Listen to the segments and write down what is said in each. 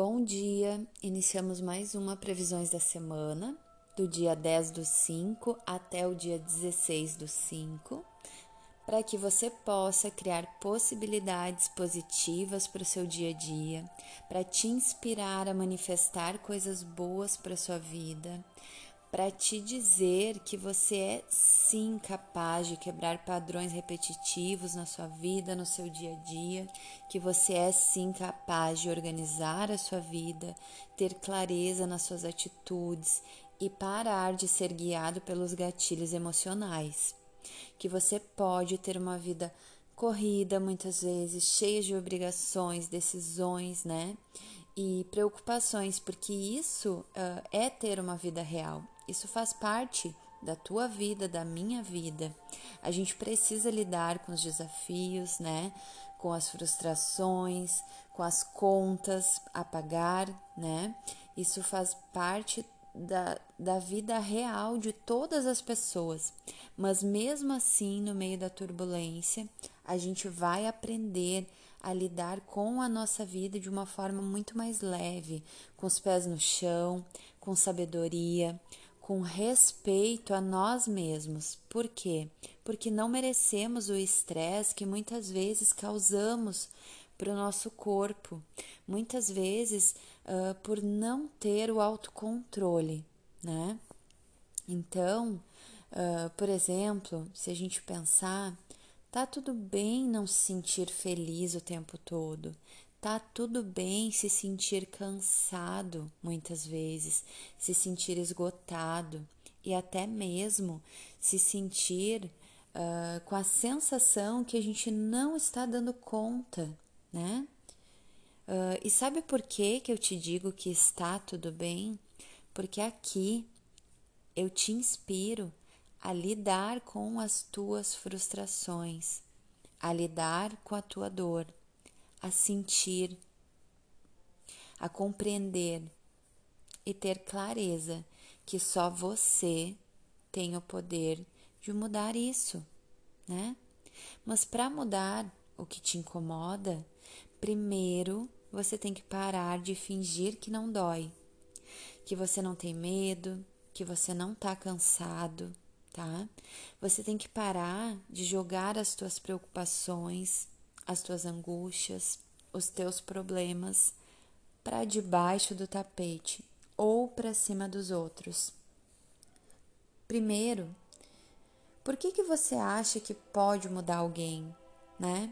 Bom dia! Iniciamos mais uma Previsões da Semana, do dia 10 do 5 até o dia 16 do 5, para que você possa criar possibilidades positivas para o seu dia a dia, para te inspirar a manifestar coisas boas para a sua vida, para te dizer que você é sim capaz de quebrar padrões repetitivos na sua vida, no seu dia a dia, que você é sim capaz de organizar a sua vida, ter clareza nas suas atitudes e parar de ser guiado pelos gatilhos emocionais. Que você pode ter uma vida corrida muitas vezes, cheia de obrigações, decisões, né? E preocupações, porque isso uh, é ter uma vida real. Isso faz parte da tua vida, da minha vida. A gente precisa lidar com os desafios, né? Com as frustrações, com as contas a pagar, né? Isso faz parte da, da vida real de todas as pessoas. Mas mesmo assim, no meio da turbulência, a gente vai aprender a lidar com a nossa vida de uma forma muito mais leve, com os pés no chão, com sabedoria, com respeito a nós mesmos. Por quê? Porque não merecemos o estresse que muitas vezes causamos para o nosso corpo, muitas vezes uh, por não ter o autocontrole, né? Então, uh, por exemplo, se a gente pensar, tá tudo bem não se sentir feliz o tempo todo, Tá tudo bem se sentir cansado muitas vezes, se sentir esgotado e até mesmo se sentir uh, com a sensação que a gente não está dando conta, né? Uh, e sabe por que, que eu te digo que está tudo bem? Porque aqui eu te inspiro a lidar com as tuas frustrações, a lidar com a tua dor a sentir, a compreender e ter clareza que só você tem o poder de mudar isso, né? Mas para mudar o que te incomoda, primeiro você tem que parar de fingir que não dói, que você não tem medo, que você não tá cansado, tá? Você tem que parar de jogar as tuas preocupações, as tuas angústias, os teus problemas para debaixo do tapete ou para cima dos outros. Primeiro, por que, que você acha que pode mudar alguém, né?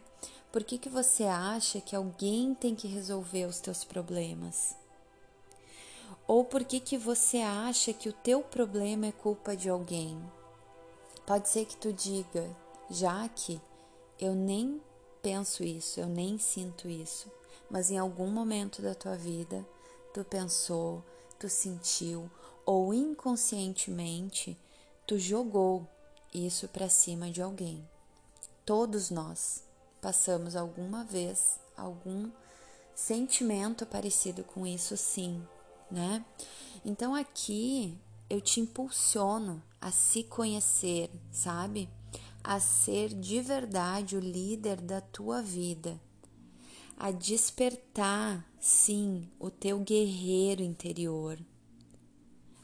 Por que, que você acha que alguém tem que resolver os teus problemas? Ou por que, que você acha que o teu problema é culpa de alguém? Pode ser que tu diga, já que eu nem penso isso, eu nem sinto isso, mas em algum momento da tua vida tu pensou, tu sentiu ou inconscientemente tu jogou isso para cima de alguém. Todos nós passamos alguma vez algum sentimento parecido com isso, sim, né? Então aqui eu te impulsiono a se conhecer, sabe? A ser de verdade o líder da tua vida, a despertar, sim, o teu guerreiro interior,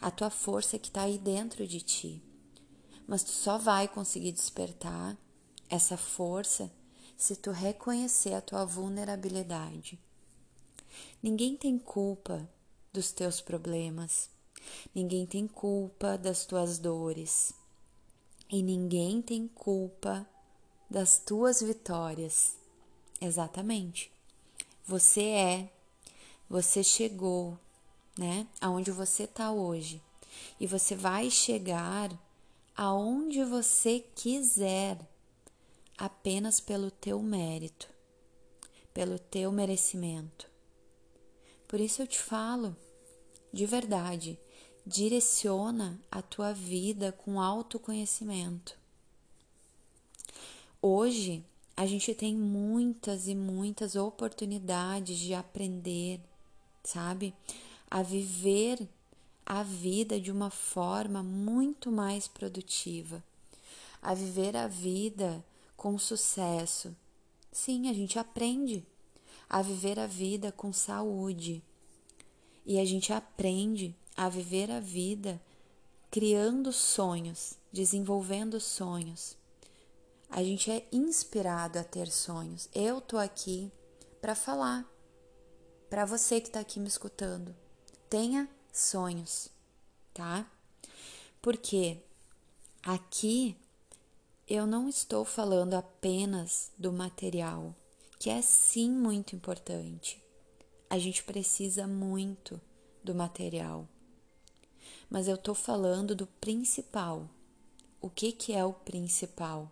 a tua força que está aí dentro de ti. Mas tu só vai conseguir despertar essa força se tu reconhecer a tua vulnerabilidade. Ninguém tem culpa dos teus problemas, ninguém tem culpa das tuas dores e ninguém tem culpa das tuas vitórias. Exatamente. Você é, você chegou, né? Aonde você está hoje. E você vai chegar aonde você quiser, apenas pelo teu mérito, pelo teu merecimento. Por isso eu te falo, de verdade, direciona a tua vida com autoconhecimento. Hoje a gente tem muitas e muitas oportunidades de aprender, sabe? A viver a vida de uma forma muito mais produtiva, a viver a vida com sucesso. Sim, a gente aprende a viver a vida com saúde, E a gente aprende a viver a vida criando sonhos, desenvolvendo sonhos. A gente é inspirado a ter sonhos. Eu tô aqui para falar para você que está aqui me escutando. Tenha sonhos, tá? Porque aqui eu não estou falando apenas do material, que é sim muito importante. A gente precisa muito do material. Mas eu estou falando do principal. O que, que é o principal?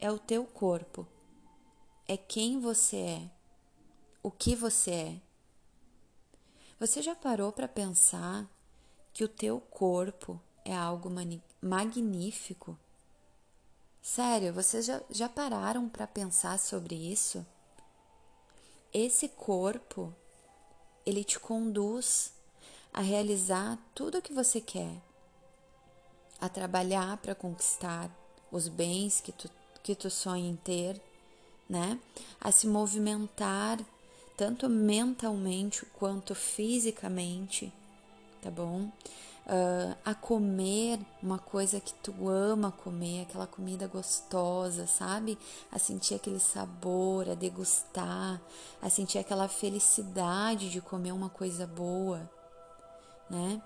É o teu corpo. É quem você é. O que você é. Você já parou para pensar que o teu corpo é algo magnífico? Sério, vocês já, já pararam para pensar sobre isso? Esse corpo, ele te conduz a realizar tudo o que você quer, a trabalhar para conquistar os bens que tu, que tu sonha em ter, né? A se movimentar tanto mentalmente quanto fisicamente, tá bom? Uh, a comer uma coisa que tu ama comer, aquela comida gostosa, sabe? A sentir aquele sabor, a degustar, a sentir aquela felicidade de comer uma coisa boa, né?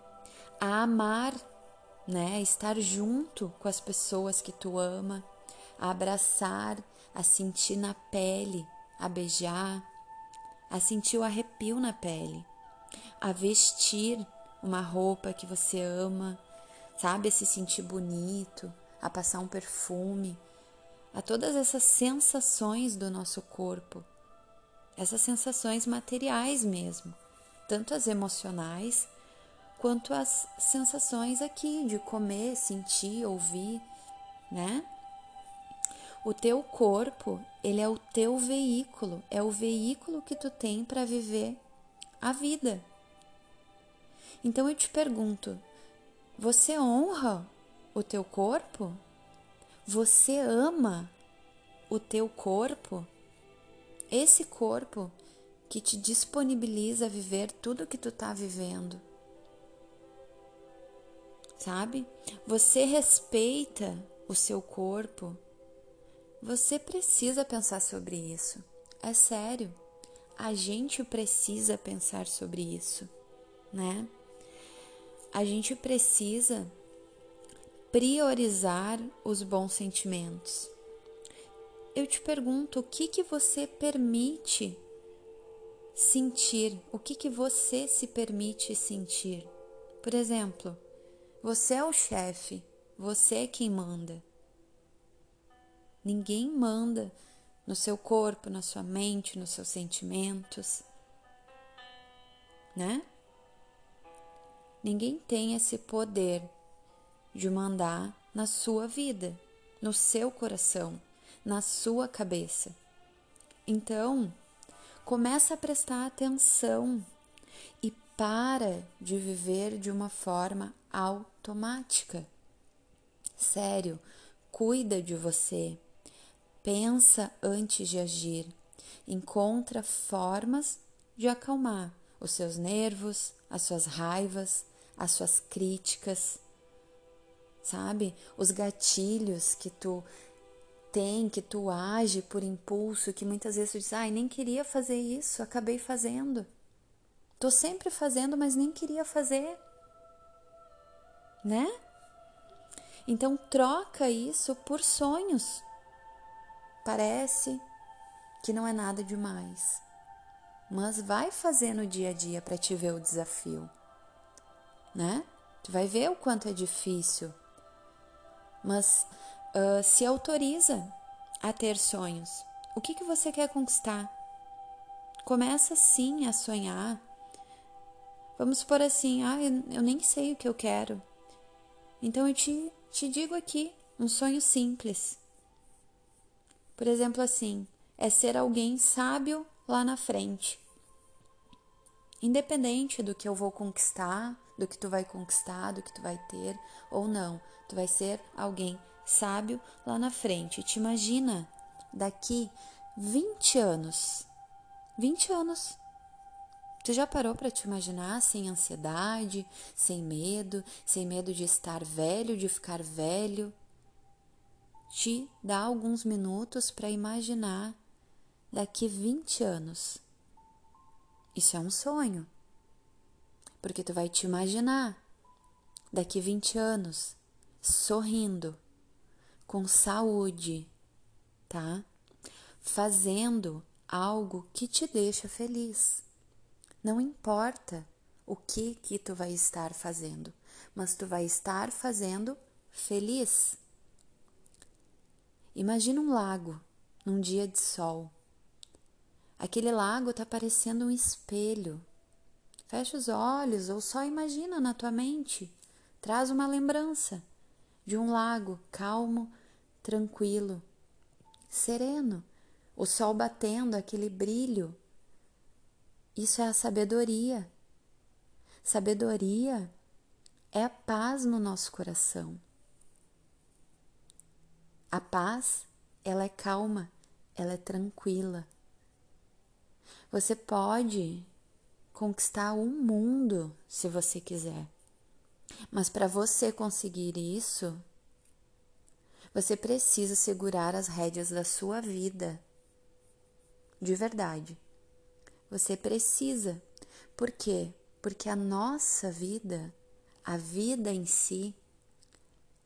A amar, né? Estar junto com as pessoas que tu ama, a abraçar, a sentir na pele, a beijar, a sentir o arrepio na pele, a vestir uma roupa que você ama, sabe? A se sentir bonito, a passar um perfume, a todas essas sensações do nosso corpo, essas sensações materiais mesmo, tanto as emocionais quanto as sensações aqui de comer, sentir, ouvir, né? O teu corpo, ele é o teu veículo, é o veículo que tu tem para viver a vida. Então eu te pergunto: você honra o teu corpo? Você ama o teu corpo? Esse corpo que te disponibiliza a viver tudo que tu tá vivendo. Sabe? Você respeita o seu corpo? Você precisa pensar sobre isso. É sério. A gente precisa pensar sobre isso, né? A gente precisa priorizar os bons sentimentos. Eu te pergunto, o que que você permite sentir? O que que você se permite sentir? Por exemplo, você é o chefe, você é quem manda. Ninguém manda no seu corpo, na sua mente, nos seus sentimentos, né? Ninguém tem esse poder de mandar na sua vida, no seu coração, na sua cabeça. Então, começa a prestar atenção e para de viver de uma forma automática. Sério, cuida de você Pensa antes de agir. Encontra formas de acalmar os seus nervos, as suas raivas, as suas críticas. Sabe? Os gatilhos que tu tem, que tu age por impulso, que muitas vezes tu diz: "Ai, nem queria fazer isso, acabei fazendo". Tô sempre fazendo, mas nem queria fazer. Né? Então troca isso por sonhos. Parece que não é nada demais, mas vai fazer no dia a dia para te ver o desafio, né? Tu vai ver o quanto é difícil, mas uh, se autoriza a ter sonhos. O que, que você quer conquistar? Começa sim a sonhar. Vamos por assim, ah, eu nem sei o que eu quero. Então eu te, te digo aqui um sonho simples. Por exemplo, assim, é ser alguém sábio lá na frente. Independente do que eu vou conquistar, do que tu vai conquistar, do que tu vai ter ou não, tu vai ser alguém sábio lá na frente. Te imagina daqui 20 anos. 20 anos. Tu já parou para te imaginar sem ansiedade, sem medo, sem medo de estar velho, de ficar velho? Te dá alguns minutos para imaginar daqui 20 anos. Isso é um sonho. Porque tu vai te imaginar daqui 20 anos sorrindo, com saúde, tá? Fazendo algo que te deixa feliz. Não importa o que que tu vai estar fazendo, mas tu vai estar fazendo feliz. Imagina um lago num dia de sol. Aquele lago está parecendo um espelho. Fecha os olhos ou só imagina na tua mente. Traz uma lembrança de um lago calmo, tranquilo, sereno, o sol batendo, aquele brilho isso é a sabedoria. Sabedoria é a paz no nosso coração. A paz, ela é calma, ela é tranquila. Você pode conquistar o um mundo se você quiser. Mas para você conseguir isso, você precisa segurar as rédeas da sua vida. De verdade. Você precisa. Por quê? Porque a nossa vida, a vida em si,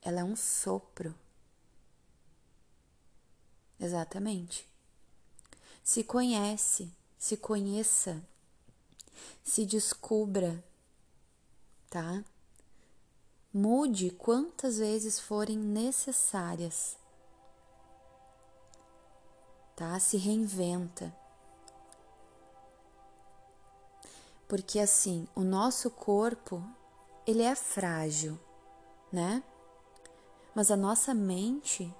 ela é um sopro. Exatamente. Se conhece, se conheça, se descubra, tá? Mude quantas vezes forem necessárias, tá? Se reinventa. Porque assim, o nosso corpo, ele é frágil, né? Mas a nossa mente,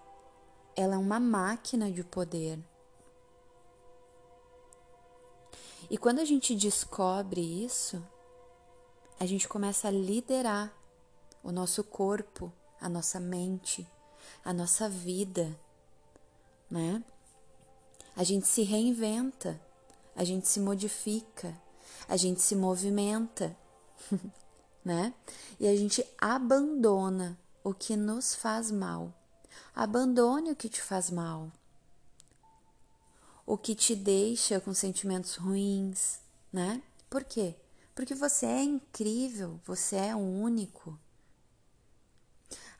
ela é uma máquina de poder. E quando a gente descobre isso, a gente começa a liderar o nosso corpo, a nossa mente, a nossa vida, né? A gente se reinventa, a gente se modifica, a gente se movimenta, né? E a gente abandona o que nos faz mal. Abandone o que te faz mal. O que te deixa com sentimentos ruins, né? Por quê? Porque você é incrível, você é único.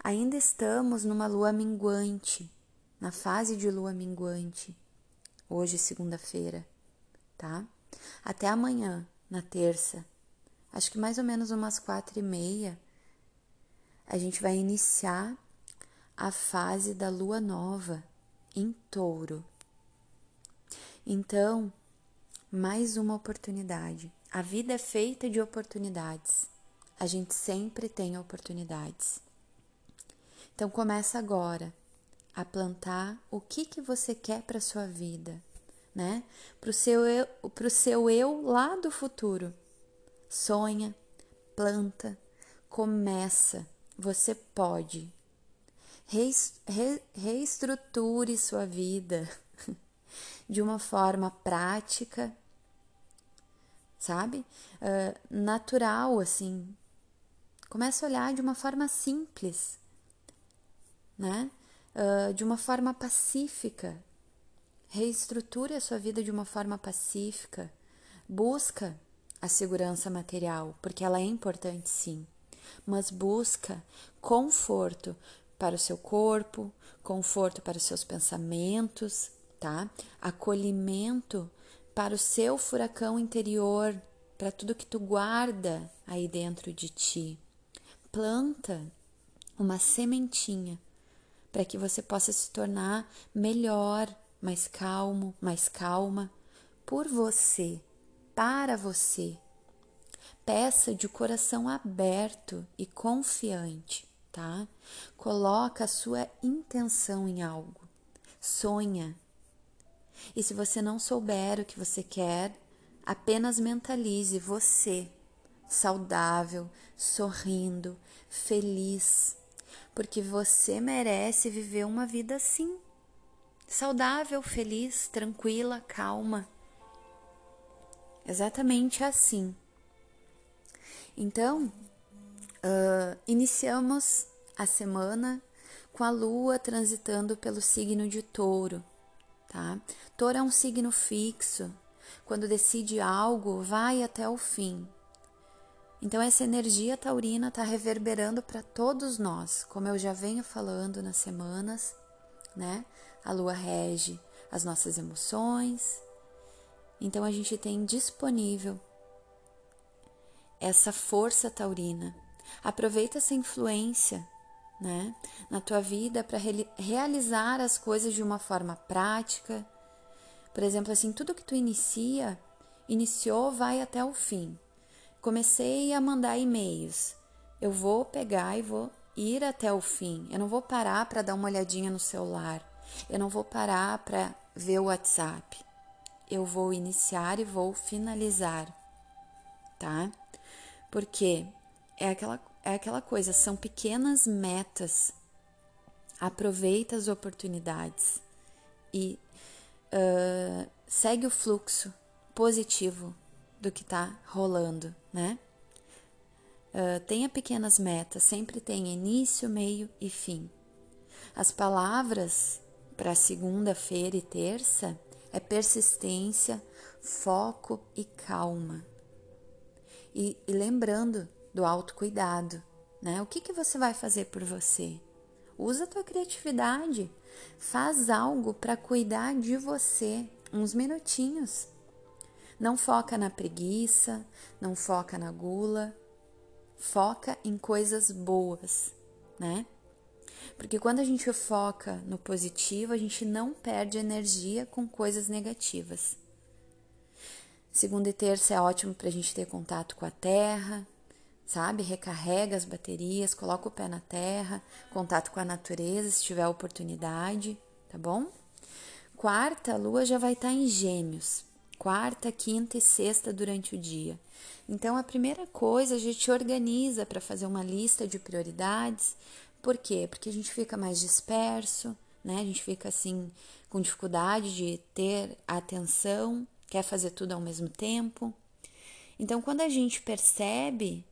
Ainda estamos numa lua minguante, na fase de lua minguante, hoje, segunda-feira, tá? Até amanhã, na terça, acho que mais ou menos umas quatro e meia, a gente vai iniciar a fase da lua nova em touro. Então, mais uma oportunidade. A vida é feita de oportunidades. A gente sempre tem oportunidades. Então começa agora a plantar o que que você quer para sua vida né? Para o seu, eu, seu eu lá do futuro. Sonha, planta, começa. Você pode. reestruture sua vida de uma forma prática, sabe? Uh, natural, assim. Começa a olhar de uma forma simples, né? Uh, de uma forma pacífica, Reestruture a sua vida de uma forma pacífica. Busca a segurança material, porque ela é importante sim, mas busca conforto para o seu corpo, conforto para os seus pensamentos, tá? Acolhimento para o seu furacão interior, para tudo que tu guarda aí dentro de ti. Planta uma sementinha para que você possa se tornar melhor, mais calmo, mais calma, por você, para você. Peça de coração aberto e confiante, tá? Coloca a sua intenção em algo. Sonha. E se você não souber o que você quer, apenas mentalize você saudável, sorrindo, feliz, porque você merece viver uma vida assim saudável, feliz, tranquila, calma. exatamente assim. Então, uh, iniciamos a semana com a lua transitando pelo signo de touro, tá? Touro é um signo fixo. Quando decide algo, vai até o fim. Então, essa energia taurina está reverberando para todos nós, como eu já venho falando nas semanas, né? A lua rege as nossas emoções. Então, a gente tem disponível essa força taurina. Aproveita essa influência né, na tua vida para re realizar as coisas de uma forma prática. Por exemplo, assim, tudo que tu inicia, iniciou, vai até o fim. Comecei a mandar e-mails. Eu vou pegar e vou ir até o fim. Eu não vou parar para dar uma olhadinha no celular. Eu não vou parar para ver o WhatsApp. Eu vou iniciar e vou finalizar, tá? Porque é aquela, é aquela coisa, são pequenas metas. Aproveita as oportunidades e uh, segue o fluxo positivo do que está rolando, né? Uh, tenha pequenas metas, sempre tem início, meio e fim. As palavras para segunda-feira e terça é persistência, foco e calma. E, e lembrando do autocuidado, né? O que, que você vai fazer por você? Usa a tua criatividade, faz algo para cuidar de você, uns minutinhos. Não foca na preguiça, não foca na gula, foca em coisas boas, né? Porque quando a gente foca no positivo, a gente não perde energia com coisas negativas. Segunda e terça é ótimo para a gente ter contato com a terra, sabe? Recarrega as baterias, coloca o pé na terra, contato com a natureza, se tiver oportunidade, tá bom? Quarta, a lua já vai estar tá em Gêmeos. Quarta, quinta e sexta durante o dia. Então, a primeira coisa, a gente organiza para fazer uma lista de prioridades. Por quê? Porque a gente fica mais disperso, né? A gente fica assim com dificuldade de ter atenção quer fazer tudo ao mesmo tempo. Então, quando a gente percebe,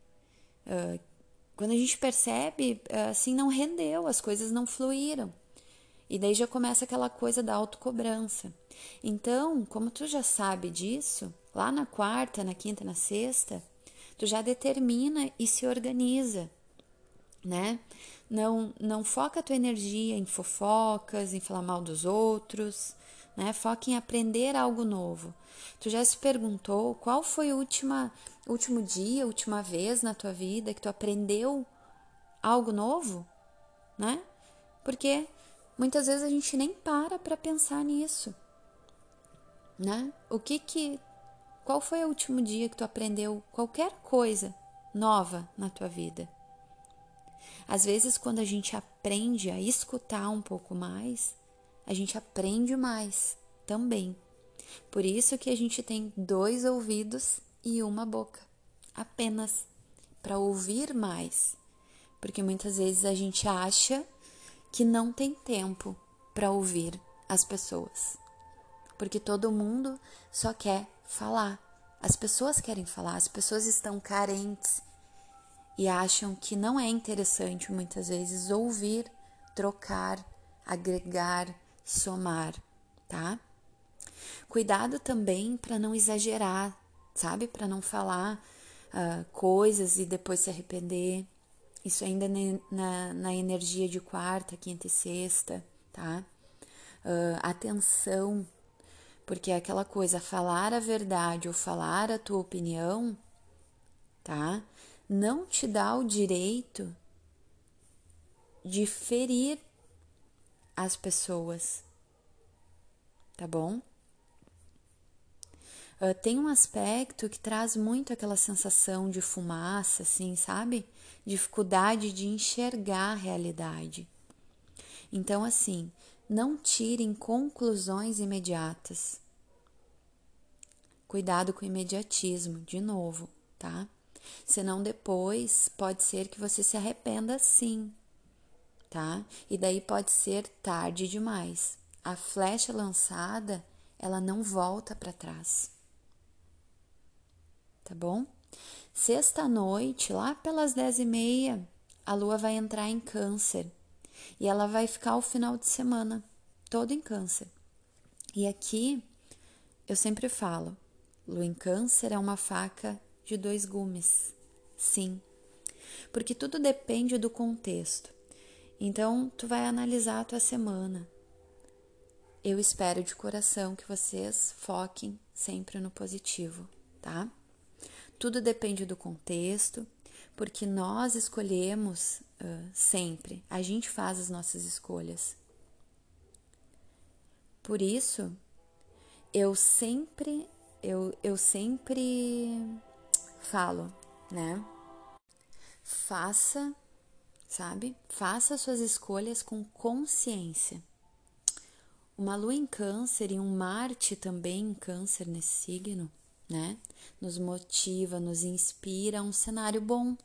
uh, quando a gente percebe, uh, assim, não rendeu, as coisas não fluíram. E daí já começa aquela coisa da autocobrança. Então, como tu já sabe disso, lá na quarta, na quinta, na sexta, tu já determina e se organiza, né? Não, não foca a tua energia em fofocas, em falar mal dos outros, né? Foca em aprender algo novo. Tu já se perguntou qual foi o última, último dia, última vez na tua vida que tu aprendeu algo novo, né? Porque muitas vezes a gente nem para para pensar nisso, né? O que que qual foi o último dia que tu aprendeu qualquer coisa nova na tua vida? Às vezes, quando a gente aprende a escutar um pouco mais, a gente aprende mais também. Por isso que a gente tem dois ouvidos e uma boca, apenas para ouvir mais. Porque muitas vezes a gente acha que não tem tempo para ouvir as pessoas. Porque todo mundo só quer falar. As pessoas querem falar, as pessoas estão carentes e acham que não é interessante muitas vezes ouvir, trocar, agregar, somar, tá? Cuidado também para não exagerar, sabe? Para não falar uh, coisas e depois se arrepender. Isso ainda na, na energia de quarta, quinta e sexta, tá? Uh, atenção, porque é aquela coisa, falar a verdade ou falar a tua opinião, tá? Não te dá o direito de ferir as pessoas, tá bom? Uh, tem um aspecto que traz muito aquela sensação de fumaça, assim, sabe? Dificuldade de enxergar a realidade. Então, assim, não tirem conclusões imediatas. Cuidado com o imediatismo, de novo, tá? Senão depois pode ser que você se arrependa sim, tá? E daí pode ser tarde demais. A flecha lançada, ela não volta para trás tá bom? Sexta noite, lá pelas dez e meia, a lua vai entrar em câncer e ela vai ficar o final de semana todo em câncer. E aqui eu sempre falo, lua em câncer é uma faca de dois gumes. Sim, porque tudo depende do contexto. Então, tu vai analisar a tua semana. Eu espero de coração que vocês foquem sempre no positivo, tá? Tudo depende do contexto, porque nós escolhemos uh, sempre, a gente faz as nossas escolhas. Por isso, eu sempre, eu, eu sempre falo, né? Faça, sabe? Faça suas escolhas com consciência. Uma lua em câncer e um Marte também em câncer nesse signo, né? Nos motiva, nos inspira a um cenário bom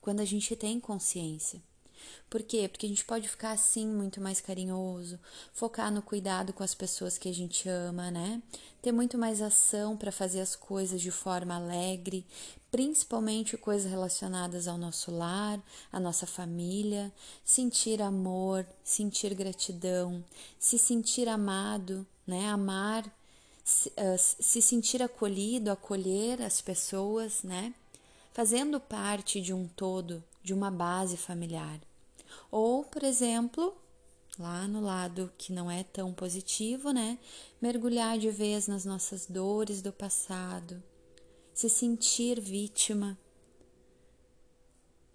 quando a gente tem consciência. Por quê? Porque a gente pode ficar assim muito mais carinhoso, focar no cuidado com as pessoas que a gente ama, né? Ter muito mais ação para fazer as coisas de forma alegre, principalmente coisas relacionadas ao nosso lar, à nossa família, sentir amor, sentir gratidão, se sentir amado, né? Amar, se, se sentir acolhido, acolher as pessoas, né? Fazendo parte de um todo, de uma base familiar. Ou, por exemplo, lá no lado que não é tão positivo, né? Mergulhar de vez nas nossas dores do passado se sentir vítima.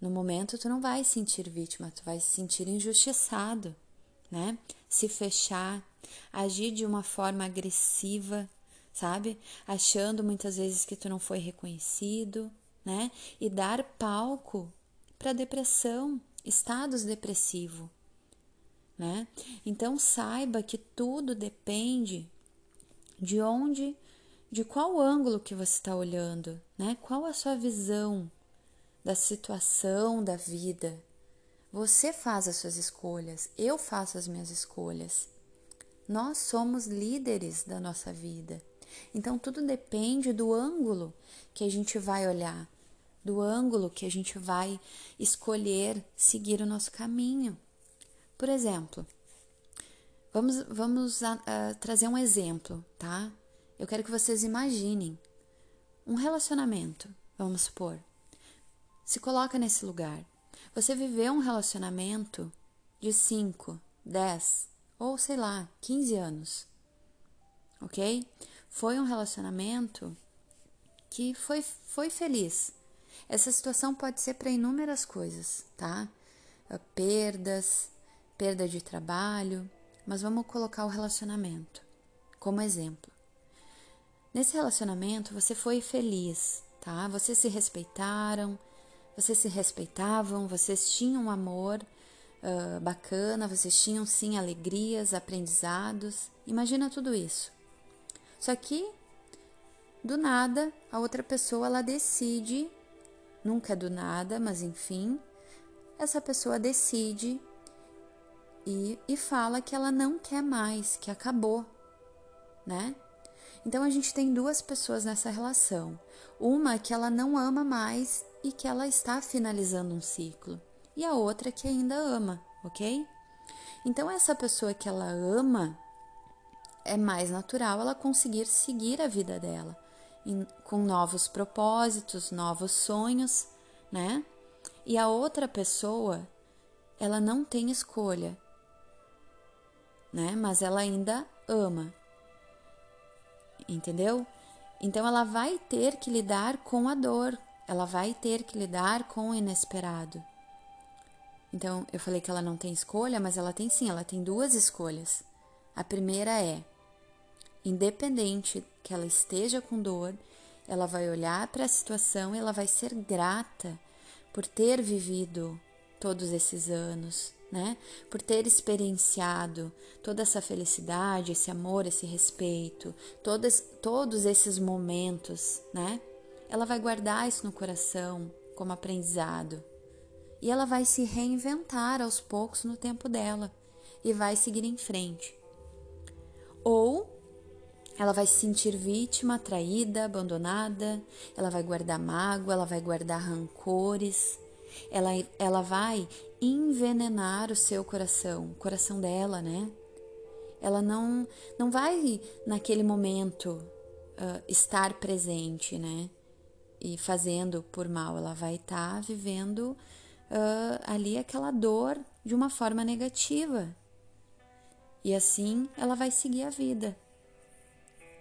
No momento tu não vai sentir vítima, tu vai se sentir injustiçado, né? Se fechar, agir de uma forma agressiva, sabe? Achando muitas vezes que tu não foi reconhecido, né? E dar palco para depressão, estados depressivos, né? Então saiba que tudo depende de onde de qual ângulo que você está olhando, né? Qual a sua visão da situação da vida? Você faz as suas escolhas, eu faço as minhas escolhas. Nós somos líderes da nossa vida. Então tudo depende do ângulo que a gente vai olhar, do ângulo que a gente vai escolher seguir o nosso caminho. Por exemplo, vamos, vamos a, a, trazer um exemplo, tá? eu quero que vocês imaginem um relacionamento, vamos supor. Se coloca nesse lugar. Você viveu um relacionamento de 5, 10 ou sei lá, 15 anos. OK? Foi um relacionamento que foi foi feliz. Essa situação pode ser para inúmeras coisas, tá? Ah, perdas, perda de trabalho, mas vamos colocar o relacionamento como exemplo. Nesse relacionamento você foi feliz, tá? Vocês se respeitaram, vocês se respeitavam, vocês tinham um amor uh, bacana, vocês tinham sim alegrias, aprendizados. Imagina tudo isso. Só que do nada a outra pessoa ela decide, nunca é do nada, mas enfim, essa pessoa decide e, e fala que ela não quer mais, que acabou, né? Então a gente tem duas pessoas nessa relação. Uma que ela não ama mais e que ela está finalizando um ciclo, e a outra que ainda ama, ok? Então essa pessoa que ela ama é mais natural ela conseguir seguir a vida dela com novos propósitos, novos sonhos, né? E a outra pessoa, ela não tem escolha, né? Mas ela ainda ama entendeu? Então ela vai ter que lidar com a dor, ela vai ter que lidar com o inesperado. Então eu falei que ela não tem escolha, mas ela tem sim, ela tem duas escolhas. A primeira é, independente que ela esteja com dor, ela vai olhar para a situação e ela vai ser grata por ter vivido todos esses anos, né? Por ter experienciado toda essa felicidade, esse amor, esse respeito, todos, esses momentos, né? Ela vai guardar isso no coração como aprendizado. E ela vai se reinventar aos poucos no tempo dela e vai seguir em frente. Ou ela vai se sentir vítima, traída, abandonada, ela vai guardar mágoa, ela vai guardar rancores, ela, ela vai envenenar o seu coração, o coração dela, né? Ela não, não vai naquele momento uh, estar presente, né? E fazendo por mal, ela vai estar tá vivendo uh, ali aquela dor de uma forma negativa. E assim ela vai seguir a vida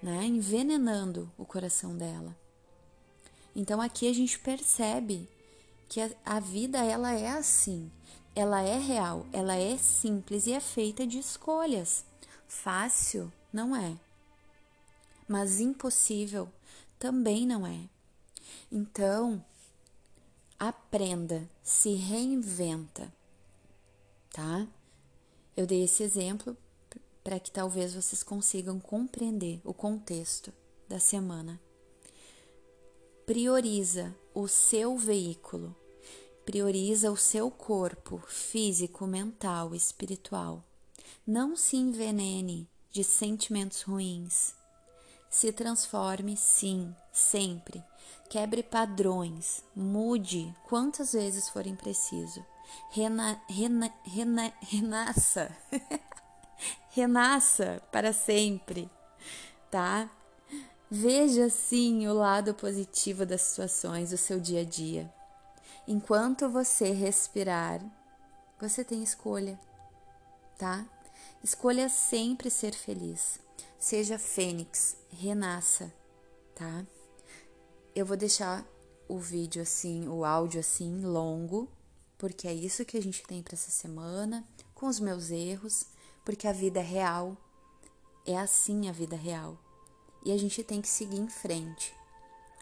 né? envenenando o coração dela. Então aqui a gente percebe que a, a vida ela é assim, ela é real, ela é simples e é feita de escolhas. Fácil não é, mas impossível também não é. Então, aprenda, se reinventa, tá? Eu dei esse exemplo para que talvez vocês consigam compreender o contexto da semana. Prioriza o seu veículo, prioriza o seu corpo físico, mental, espiritual. Não se envenene de sentimentos ruins. Se transforme, sim, sempre. Quebre padrões, mude quantas vezes forem preciso. Rena, rena, rena, renasça. renasça para sempre, tá? Veja sim o lado positivo das situações do seu dia a dia. Enquanto você respirar, você tem escolha, tá? Escolha sempre ser feliz. Seja fênix, renasça, tá? Eu vou deixar o vídeo assim, o áudio assim longo, porque é isso que a gente tem para essa semana, com os meus erros porque a vida real. É assim a vida real. E a gente tem que seguir em frente,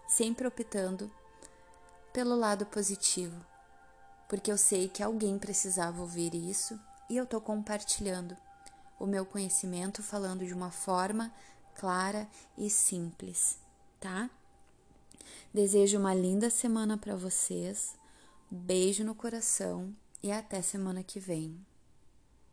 sempre optando pelo lado positivo, porque eu sei que alguém precisava ouvir isso e eu estou compartilhando o meu conhecimento falando de uma forma clara e simples, tá? Desejo uma linda semana para vocês, beijo no coração e até semana que vem.